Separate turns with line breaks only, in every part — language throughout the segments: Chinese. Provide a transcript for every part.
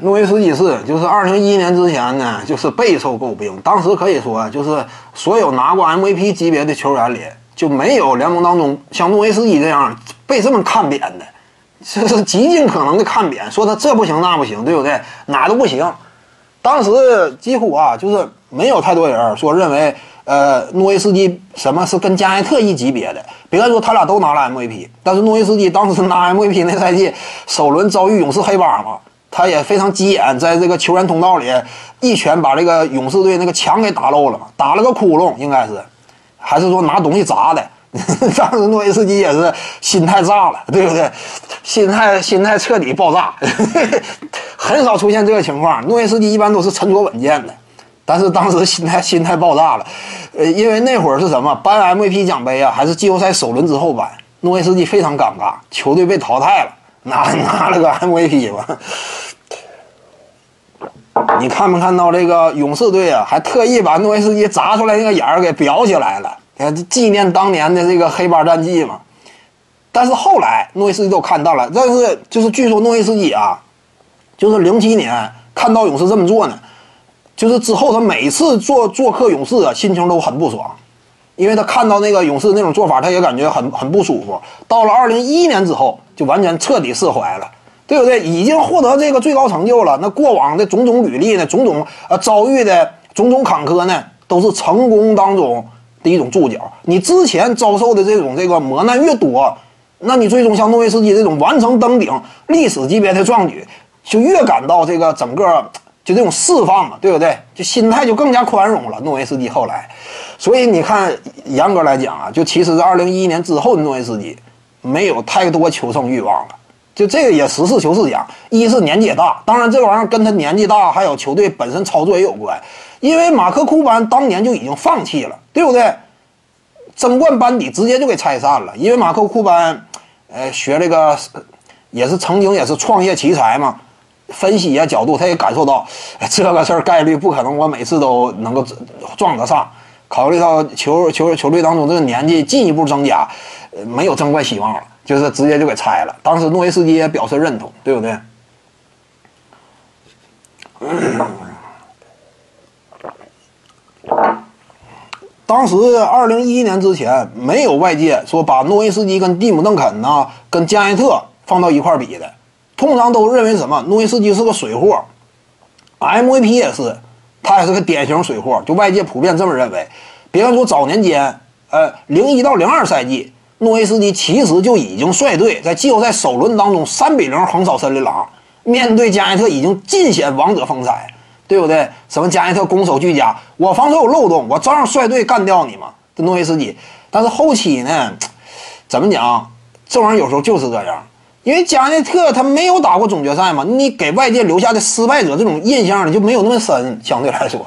诺维斯基是，就是二零一一年之前呢，就是备受诟病。当时可以说，就是所有拿过 MVP 级别的球员里，就没有联盟当中像诺维斯基这样被这么看扁的，这是极尽可能的看扁，说他这不行那不行，对不对？哪都不行。当时几乎啊，就是没有太多人说认为，呃，诺维斯基什么是跟加内特一级别的。别说他俩都拿了 MVP，但是诺维斯基当时拿 MVP 那赛季首轮遭遇勇士黑帮嘛。他也非常急眼，在这个球员通道里一拳把这个勇士队那个墙给打漏了，打了个窟窿，应该是，还是说拿东西砸的？当时诺维斯基也是心态炸了，对不对？心态心态彻底爆炸，很少出现这个情况。诺维斯基一般都是沉着稳健的，但是当时心态心态爆炸了，呃，因为那会儿是什么颁 MVP 奖杯啊，还是季后赛首轮之后颁，诺维斯基非常尴尬，球队被淘汰了。拿拿了个 MVP 吧？你看没看到这个勇士队啊？还特意把诺维斯基砸出来那个眼儿给裱起来了，纪念当年的这个黑八战绩嘛。但是后来诺维斯基都看到了，但是就是据说诺维斯基啊，就是零七年看到勇士这么做呢，就是之后他每次做做客勇士啊，心情都很不爽，因为他看到那个勇士那种做法，他也感觉很很不舒服。到了二零一一年之后。就完全彻底释怀了，对不对？已经获得这个最高成就了，那过往的种种履历呢，种种呃遭遇的种种坎坷呢，都是成功当中的一种注脚。你之前遭受的这种这个磨难越多，那你最终像诺维斯基这种完成登顶历史级别的壮举，就越感到这个整个就这种释放嘛，对不对？就心态就更加宽容了。诺维斯基后来，所以你看，严格来讲啊，就其实是二零一一年之后的诺维斯基。没有太多求胜欲望了，就这个也实事求是讲，一是年纪也大，当然这玩意儿跟他年纪大还有球队本身操作也有关，因为马克库班当年就已经放弃了，对不对？争冠班底直接就给拆散了，因为马克库班，呃，学这个也是曾经也是创业奇才嘛，分析一下角度，他也感受到这个事儿概率不可能，我每次都能够撞得上，考虑到球球球队当中这个年纪进一步增加。呃没有争冠希望了，就是直接就给拆了。当时诺维斯基也表示认同，对不对？当时二零一一年之前，没有外界说把诺维斯基跟蒂姆·邓肯呐、跟加内特放到一块比的，通常都认为什么？诺维斯基是个水货，MVP 也是，他也是个典型水货，就外界普遍这么认为。别看说早年间，呃，零一到零二赛季。诺维斯基其实就已经率队在季后赛首轮当中三比零横扫森林狼，面对加内特已经尽显王者风采，对不对？什么加内特攻守俱佳，我防守有漏洞，我照样率队干掉你嘛。这诺维斯基，但是后期呢，怎么讲？这玩意儿有时候就是这样，因为加内特他没有打过总决赛嘛，你给外界留下的失败者这种印象呢就没有那么深，相对来说。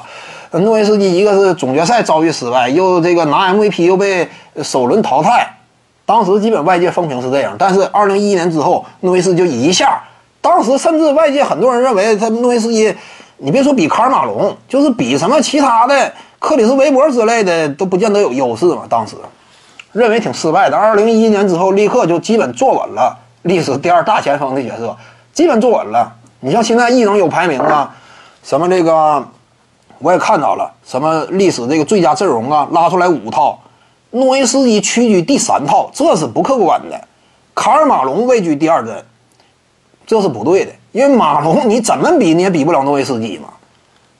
诺维斯基一个是总决赛遭遇失败，又这个拿 MVP 又被首轮淘汰。当时基本外界风评是这样，但是二零一一年之后，诺维斯就一下，当时甚至外界很多人认为他诺维斯基，你别说比卡尔马龙，就是比什么其他的克里斯韦伯之类的都不见得有优势嘛。当时认为挺失败的。二零一一年之后，立刻就基本坐稳了历史第二大前锋的角色，基本坐稳了。你像现在异能有排名啊，什么这个我也看到了，什么历史这个最佳阵容啊，拉出来五套。诺维斯基屈居第三套，这是不客观的。卡尔马龙位居第二阵，这是不对的。因为马龙你怎么比你也比不了诺维斯基嘛，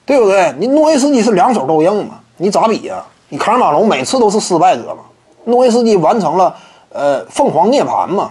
对不对？你诺维斯基是两手都硬嘛，你咋比呀？你卡尔马龙每次都是失败者嘛，诺维斯基完成了呃凤凰涅槃嘛。